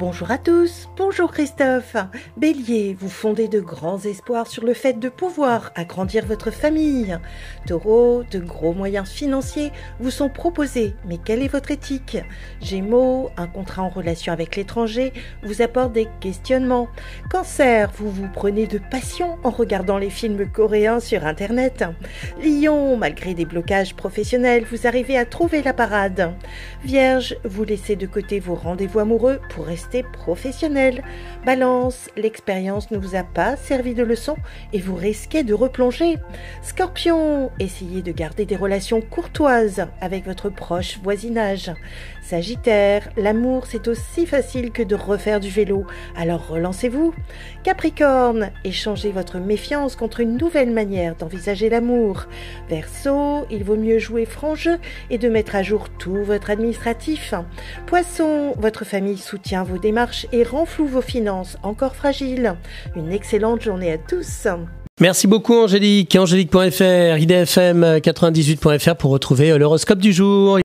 Bonjour à tous, bonjour Christophe. Bélier, vous fondez de grands espoirs sur le fait de pouvoir agrandir votre famille. Taureau, de gros moyens financiers vous sont proposés, mais quelle est votre éthique? Gémeaux, un contrat en relation avec l'étranger vous apporte des questionnements. Cancer, vous vous prenez de passion en regardant les films coréens sur Internet. Lion, malgré des blocages professionnels, vous arrivez à trouver la parade. Vierge, vous laissez de côté vos rendez-vous amoureux pour rester professionnel. Balance, l'expérience ne vous a pas servi de leçon et vous risquez de replonger. Scorpion, essayez de garder des relations courtoises avec votre proche voisinage. Sagittaire, l'amour c'est aussi facile que de refaire du vélo, alors relancez-vous. Capricorne, échangez votre méfiance contre une nouvelle manière d'envisager l'amour. Verseau, il vaut mieux jouer franc jeu et de mettre à jour tout votre administratif. Poisson, votre famille soutient vos démarches et renfloue vos finances encore fragiles. Une excellente journée à tous. Merci beaucoup Angélique. Angélique.fr, idfm98.fr pour retrouver l'horoscope du jour.